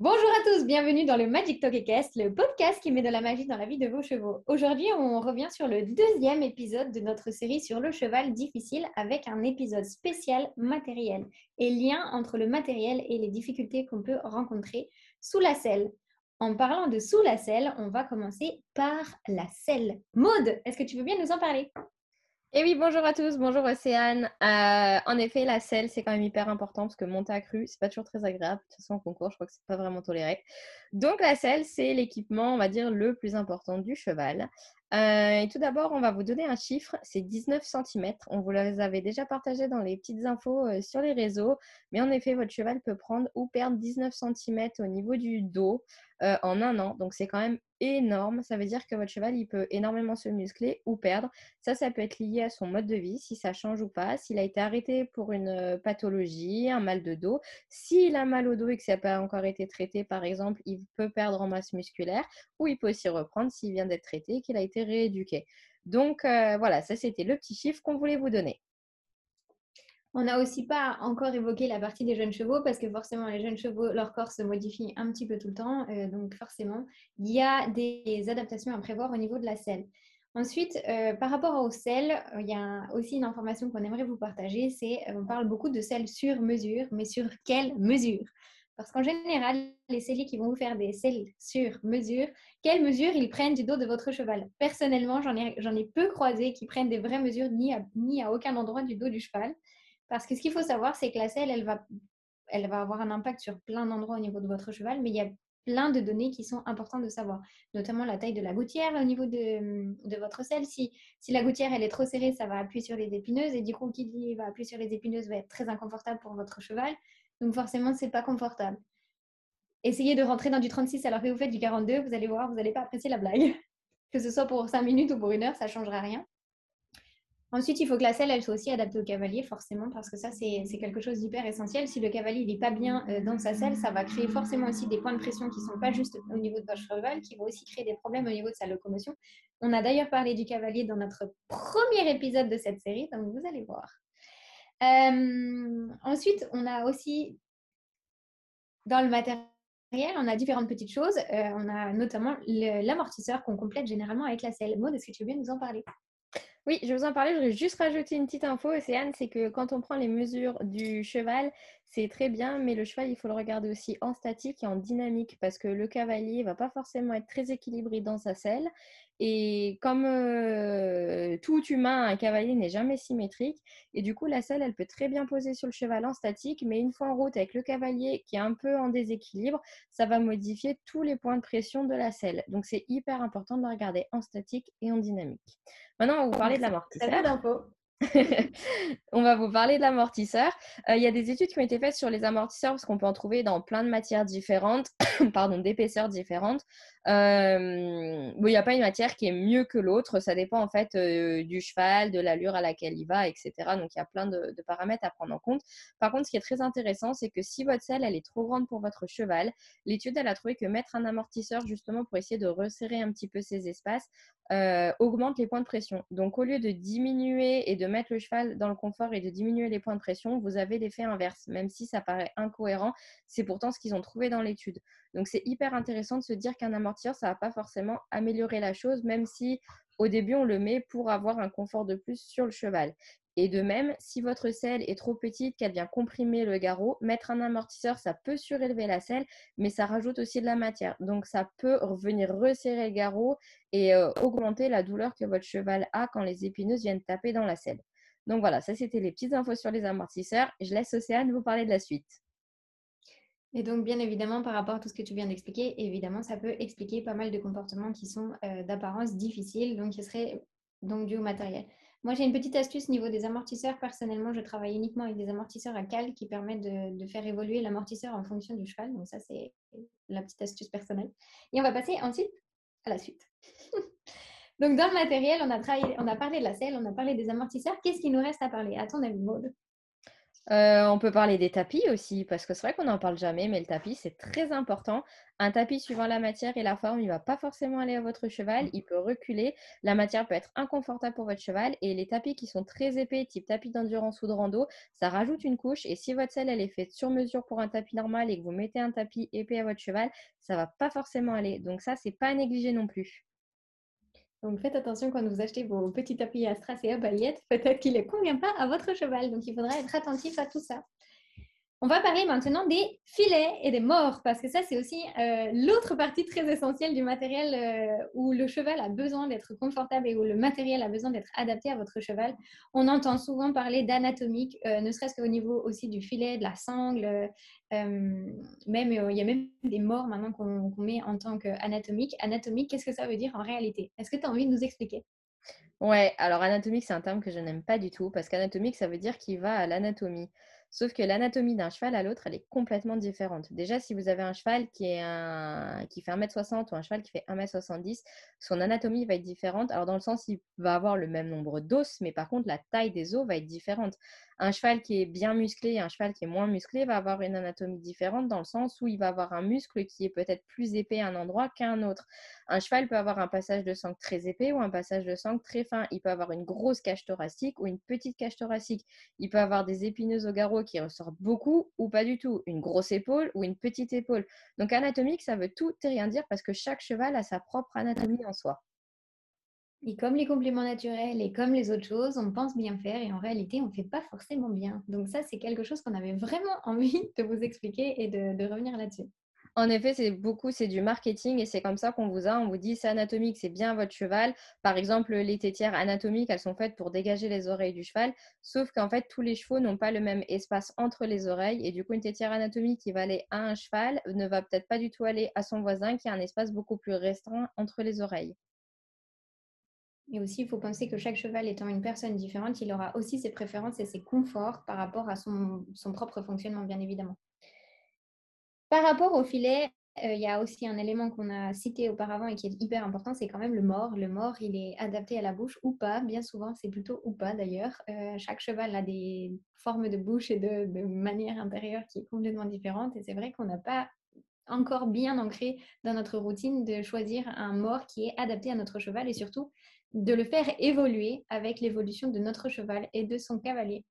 Bonjour à tous, bienvenue dans le Magic Talk Cast, le podcast qui met de la magie dans la vie de vos chevaux. Aujourd'hui, on revient sur le deuxième épisode de notre série sur le cheval difficile avec un épisode spécial matériel et lien entre le matériel et les difficultés qu'on peut rencontrer sous la selle. En parlant de sous la selle, on va commencer par la selle. Maude, est-ce que tu veux bien nous en parler? Et oui, bonjour à tous, bonjour Océane. Euh, en effet, la selle, c'est quand même hyper important parce que monter à cru, c'est pas toujours très agréable. De toute façon, en concours, je crois que c'est pas vraiment toléré. Donc, la selle, c'est l'équipement, on va dire, le plus important du cheval. Euh, et tout d'abord, on va vous donner un chiffre, c'est 19 cm. On vous les avait déjà partagés dans les petites infos euh, sur les réseaux. Mais en effet, votre cheval peut prendre ou perdre 19 cm au niveau du dos en un an. Donc, c'est quand même énorme. Ça veut dire que votre cheval, il peut énormément se muscler ou perdre. Ça, ça peut être lié à son mode de vie, si ça change ou pas, s'il a été arrêté pour une euh, pathologie, un mal de dos. S'il a mal au dos et que ça n'a pas encore été traité, par exemple, il peut perdre en masse musculaire ou il peut aussi reprendre s'il vient d'être traité qu'il a été rééduqué. Donc euh, voilà, ça c'était le petit chiffre qu'on voulait vous donner. On n'a aussi pas encore évoqué la partie des jeunes chevaux parce que forcément les jeunes chevaux, leur corps se modifie un petit peu tout le temps. Euh, donc forcément, il y a des adaptations à prévoir au niveau de la selle. Ensuite, euh, par rapport aux selles, il y a aussi une information qu'on aimerait vous partager. C'est on parle beaucoup de selles sur mesure, mais sur quelle mesure? Parce qu'en général, les celliers qui vont vous faire des selles sur mesure, quelles mesures ils prennent du dos de votre cheval? Personnellement, j'en ai, ai, peu croisé qui prennent des vraies mesures ni ni à aucun endroit du dos du cheval. Parce que ce qu'il faut savoir, c'est que la selle, elle va, elle va avoir un impact sur plein d'endroits au niveau de votre cheval, mais il y a plein de données qui sont importantes de savoir, notamment la taille de la gouttière au niveau de, de votre selle. Si, si, la gouttière elle est trop serrée, ça va appuyer sur les épineuses et du coup, qui va appuyer sur les épineuses va être très inconfortable pour votre cheval. Donc forcément, c'est pas confortable. Essayez de rentrer dans du 36 alors que vous faites du 42, vous allez voir, vous n'allez pas apprécier la blague. Que ce soit pour 5 minutes ou pour une heure, ça ne changera rien. Ensuite, il faut que la selle, elle soit aussi adaptée au cavalier, forcément, parce que ça, c'est quelque chose d'hyper essentiel. Si le cavalier n'est pas bien euh, dans sa selle, ça va créer forcément aussi des points de pression qui ne sont pas juste au niveau de votre cheval, qui vont aussi créer des problèmes au niveau de sa locomotion. On a d'ailleurs parlé du cavalier dans notre premier épisode de cette série, donc vous allez voir. Euh, ensuite, on a aussi, dans le matériel, on a différentes petites choses. Euh, on a notamment l'amortisseur qu'on complète généralement avec la selle. Maud, est-ce que tu veux bien nous en parler? Oui, je vous en parler. Je vais juste rajouter une petite info, Océane, c'est que quand on prend les mesures du cheval, c'est très bien, mais le cheval, il faut le regarder aussi en statique et en dynamique parce que le cavalier va pas forcément être très équilibré dans sa selle. Et comme euh, tout humain, un cavalier n'est jamais symétrique. Et du coup, la selle, elle peut très bien poser sur le cheval en statique, mais une fois en route avec le cavalier qui est un peu en déséquilibre, ça va modifier tous les points de pression de la selle. Donc, c'est hyper important de la regarder en statique et en dynamique. Maintenant, on va vous parler de l'amortisseur. on va vous parler de l'amortisseur. Euh, il y a des études qui ont été faites sur les amortisseurs parce qu'on peut en trouver dans plein de matières différentes, pardon, d'épaisseurs différentes. Euh, il n'y a pas une matière qui est mieux que l'autre. Ça dépend en fait euh, du cheval, de l'allure à laquelle il va, etc. Donc il y a plein de, paramètres à prendre en compte. Par contre, ce qui est très intéressant, c'est que si votre selle elle est trop grande pour votre cheval, l'étude elle a trouvé que mettre un amortisseur justement pour essayer de resserrer un petit peu ces espaces augmente les points de pression. Donc au lieu de diminuer et de mettre le cheval dans le confort et de diminuer les points de pression, vous avez l'effet inverse. Même si ça paraît incohérent, c'est pourtant ce qu'ils ont trouvé dans l'étude. Donc c'est hyper intéressant de se dire qu'un amortisseur, ça va pas forcément améliorer la chose, même si au début on le met pour avoir un confort de plus sur le cheval. Et de même, si votre selle est trop petite, qu'elle vient comprimer le garrot, mettre un amortisseur, ça peut surélever la selle, mais ça rajoute aussi de la matière. Donc ça peut revenir resserrer le garrot et euh, augmenter la douleur que votre cheval a quand les épineuses viennent taper dans la selle. Donc voilà, ça c'était les petites infos sur les amortisseurs. Je laisse Océane vous parler de la suite. Et donc, bien évidemment, par rapport à tout ce que tu viens d'expliquer, évidemment, ça peut expliquer pas mal de comportements qui sont euh, d'apparence difficiles, donc qui seraient donc dus au matériel. Moi, j'ai une petite astuce au niveau des amortisseurs. Personnellement, je travaille uniquement avec des amortisseurs à cale qui permettent de, faire évoluer l'amortisseur en fonction du cheval. Donc, ça, c'est la petite astuce personnelle. Et on va passer ensuite à la suite. Donc, dans le matériel, on a, on a parlé de la selle, on a parlé des amortisseurs. Qu'est-ce qu'il nous reste à parler À ton avis, Maud Euh, on peut parler des tapis aussi, parce que c'est vrai qu'on n'en parle jamais, mais le tapis, c'est très important. Un tapis, suivant la matière et la forme, il ne va pas forcément aller à votre cheval, il peut reculer, la matière peut être inconfortable pour votre cheval, et les tapis qui sont très épais, type tapis d'endurance ou de rando, ça rajoute une couche, et si votre selle, elle est faite sur mesure pour un tapis normal et que vous mettez un tapis épais à votre cheval, ça va pas forcément aller. Donc ça, c'est pas à négliger non plus. Donc faites attention quand vous achetez vos petits tapis à strass et à paillettes, peut-être qu'il ne convient pas à votre cheval. Donc il faudra être attentif à tout ça. On va parler maintenant des filets et des morts, parce que ça, c'est aussi euh, l'autre partie très essentielle du matériel euh, où le cheval a besoin d'être confortable et où le matériel a besoin d'être adapté à votre cheval. On entend souvent parler d'anatomique, euh, ne serait-ce qu'au niveau aussi du filet, de la sangle. même, il y a même des morts maintenant qu'on met en tant qu'anatomique. Anatomique, qu'est-ce que ça veut dire en réalité? Est-ce que tu as envie de nous expliquer? Ouais, alors anatomique, c'est un terme que je n'aime pas du tout, parce qu'anatomique, ça veut dire qu'il va à l'anatomie. Sauf que l'anatomie d'un cheval à l'autre, elle est complètement différente. Déjà, si vous avez un cheval qui, fait 1m60 ou un cheval qui fait 1m70, son anatomie va être différente. Alors, dans le sens, il va avoir le même nombre d'os, mais par contre, la taille des os va être différente. Un cheval qui est bien musclé et un cheval qui est moins musclé va avoir une anatomie différente dans le sens où il va avoir un muscle qui est peut-être plus épais à un endroit qu'à un autre. Un cheval peut avoir un passage de sang très épais ou un passage de sang très fin. Il peut avoir une grosse cage thoracique ou une petite cage thoracique. Il peut avoir des épineuses au garrot qui ressortent beaucoup ou pas du tout. Une grosse épaule ou une petite épaule. Donc anatomique, ça veut tout et rien dire parce que chaque cheval a sa propre anatomie en soi. Et comme les compléments naturels et comme les autres choses, on pense bien faire et en réalité, on ne fait pas forcément bien. Donc ça, c'est quelque chose qu'on avait vraiment envie de vous expliquer et de, revenir là-dessus. En effet, c'est beaucoup, c'est du marketing et c'est comme ça qu'on vous a. On vous dit c'est anatomique, c'est bien votre cheval. Par exemple, les tétières anatomiques, elles sont faites pour dégager les oreilles du cheval. Sauf qu'en fait, tous les chevaux n'ont pas le même espace entre les oreilles. Et du coup, une tétière anatomique qui va aller à un cheval ne va peut-être pas du tout aller à son voisin qui a un espace beaucoup plus restreint entre les oreilles. Et aussi, il faut penser que chaque cheval étant une personne différente, il aura aussi ses préférences et ses conforts par rapport à son, propre fonctionnement, bien évidemment. Par rapport au filet, euh, il y a aussi un élément qu'on a cité auparavant et qui est hyper important, c'est quand même le mort. Le mort, il est adapté à la bouche ou pas. Bien souvent, c'est plutôt ou pas d'ailleurs. Euh, chaque cheval a des formes de bouche et de, de manière intérieure qui est complètement différente. Et c'est vrai qu'on n'a pas encore bien ancré dans notre routine de choisir un mort qui est adapté à notre cheval et surtout de le faire évoluer avec l'évolution de notre cheval et de son cavalier.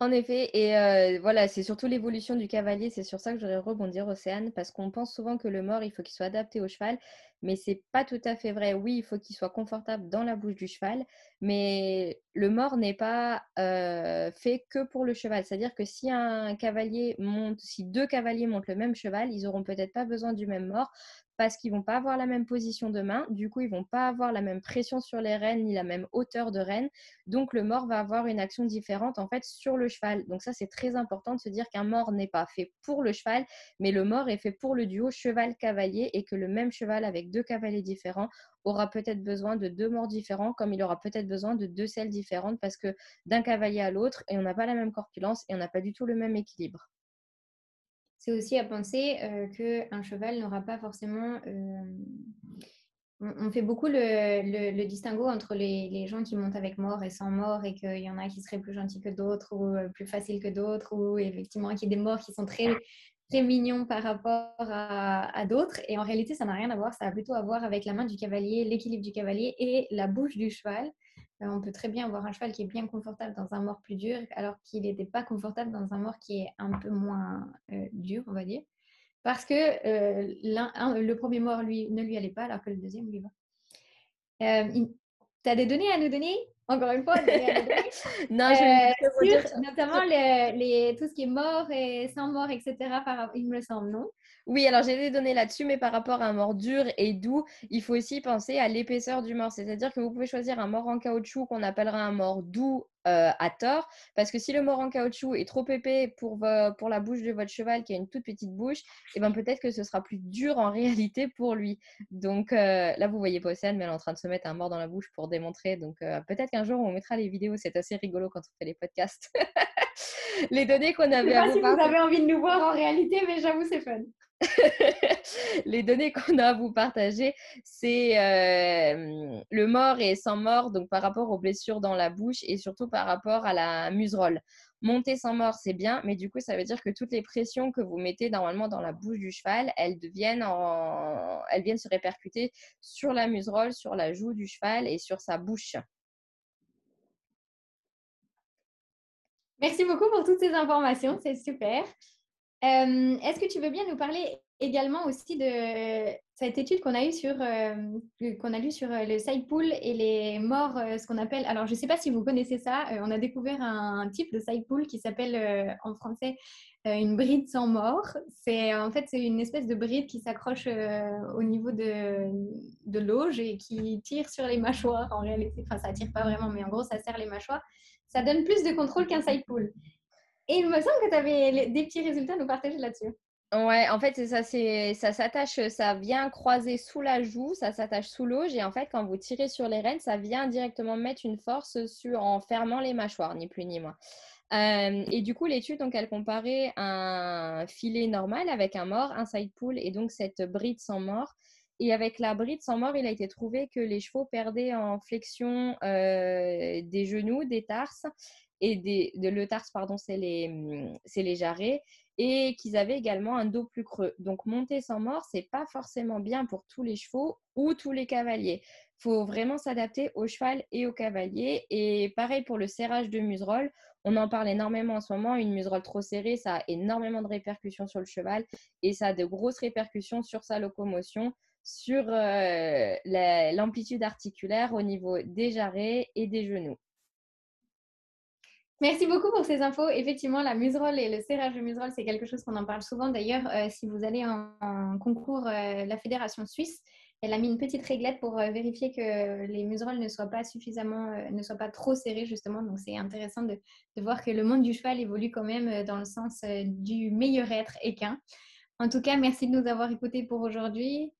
En effet, et euh, voilà, c'est surtout l'évolution du cavalier, c'est sur ça que j'aurais rebondir, Océane, parce qu'on pense souvent que le mort, il faut qu'il soit adapté au cheval, mais c'est pas tout à fait vrai. Oui, il faut qu'il soit confortable dans la bouche du cheval, mais le mort n'est pas euh, fait que pour le cheval. C'est-à-dire que si un cavalier monte, si deux cavaliers montent le même cheval, ils auront peut-être pas besoin du même mort parce qu'ils vont pas avoir la même position de main, du coup ils vont pas avoir la même pression sur les rênes ni la même hauteur de rêne, donc le mort va avoir une action différente en fait sur le cheval. Donc ça c'est très important de se dire qu'un mort n'est pas fait pour le cheval, mais le mort est fait pour le duo cheval-cavalier et que le même cheval avec deux cavaliers différents aura peut-être besoin de deux morts différents comme il aura peut-être besoin de deux selles différentes parce que d'un cavalier à l'autre et on n'a pas la même corpulence et on n'a pas du tout le même équilibre c'est aussi à penser euh, qu'un cheval n'aura pas forcément... Euh, on, fait beaucoup le, distinguo entre les, gens qui montent avec mort et sans mort et qu'il y en a qui seraient plus gentils que d'autres ou euh, plus faciles que d'autres ou effectivement qu'il y des morts qui sont très, très mignons par rapport à, à d'autres. Et en réalité, ça n'a rien à voir. Ça a plutôt à voir avec la main du cavalier, l'équilibre du cavalier et la bouche du cheval. Euh, on peut très bien avoir un cheval qui est bien confortable dans un mort plus dur, alors qu'il n'était pas confortable dans un mort qui est un peu moins euh, dur, on va dire. Parce que euh, le premier mort, lui, ne lui allait pas, alors que le deuxième lui va. tu as des données à nous donner? Encore une fois, non, je notamment les, tout ce qui est mort et sans mort, etc. il me semble, non? Oui, alors j'ai des données là-dessus, mais par rapport à un mort dur et doux, il faut aussi penser à l'épaisseur du mort. C'est-à-dire que vous pouvez choisir un mort en caoutchouc qu'on appellera un mort doux euh, à tort, parce que si le mort en caoutchouc est trop épais pour, pour la bouche de votre cheval qui a une toute petite bouche, et eh ben peut-être que ce sera plus dur en réalité pour lui. Donc euh, là, vous voyez pas Océane, mais elle est en train de se mettre un mort dans la bouche pour démontrer. Donc euh, peut-être qu'un jour on mettra les vidéos, c'est assez rigolo quand on fait les podcasts. les données qu'on avait. Je sais pas si vous avez envie de nous voir en réalité, mais j'avoue c'est fun. les données qu'on a à vous partager, c'est euh, le mort et sans mort, donc par rapport aux blessures dans la bouche et surtout par rapport à la muserolle. Monter sans mort, c'est bien, mais du coup, ça veut dire que toutes les pressions que vous mettez normalement dans la bouche du cheval, elles, deviennent en... elles viennent se répercuter sur la muserolle, sur la joue du cheval et sur sa bouche. Merci beaucoup pour toutes ces informations, c'est super. Euh, est-ce que tu veux bien nous parler également aussi de cette étude qu'on a eue sur, euh, sur euh, le side pool et les morts, ce qu'on appelle. Alors, je ne sais pas si vous connaissez ça. on a découvert un, type de side pool qui s'appelle en français une bride sans mort. C'est en fait c'est une espèce de bride qui s'accroche au niveau de, l'auge et qui tire sur les mâchoires. En réalité, enfin, ça tire pas vraiment, mais en gros, ça serre les mâchoires. Ça donne plus de contrôle qu'un side pool. Et il me semble que tu avais des petits résultats à nous partager là-dessus. Ouais, en fait, ça, ça s'attache, ça vient croiser sous la joue, ça s'attache sous l'auge, et en fait, quand vous tirez sur les rênes, ça vient directement mettre une force sur, en fermant les mâchoires, ni plus ni moins. Euh, et du coup, l'étude, elle comparait un filet normal avec un mort, un side pull, et donc cette bride sans mort. Et avec la bride sans mort, il a été trouvé que les chevaux perdaient en flexion euh, des genoux, des tarses, et des, de pardon, c'est les, mmh, les jarrets, et qu'ils avaient également un dos plus creux. Donc monter sans mort, c'est pas forcément bien pour tous les chevaux ou tous les cavaliers. Il faut vraiment s'adapter au cheval et au cavalier. Et pareil pour le serrage de muserolle. On en parle énormément en ce moment. Une muserolle trop serrée, ça a énormément de répercussions sur le cheval et ça a de grosses répercussions sur sa locomotion, sur euh, l'amplitude articulaire au niveau des jarrets et des genoux. Merci beaucoup pour ces infos. Effectivement, la muserolle et le serrage de muserolle, c'est quelque chose qu'on en parle souvent. D'ailleurs, euh, si vous allez en, concours euh, la Fédération suisse, elle a mis une petite réglette pour euh, vérifier que les muserolles ne soient pas suffisamment, ne soient pas trop serrées justement. Donc, c'est intéressant de, de, voir que le monde du cheval évolue quand même dans le sens du meilleur être équin. En tout cas, merci de nous avoir écoutés pour aujourd'hui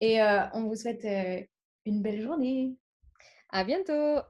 et on vous souhaite une belle journée. À bientôt.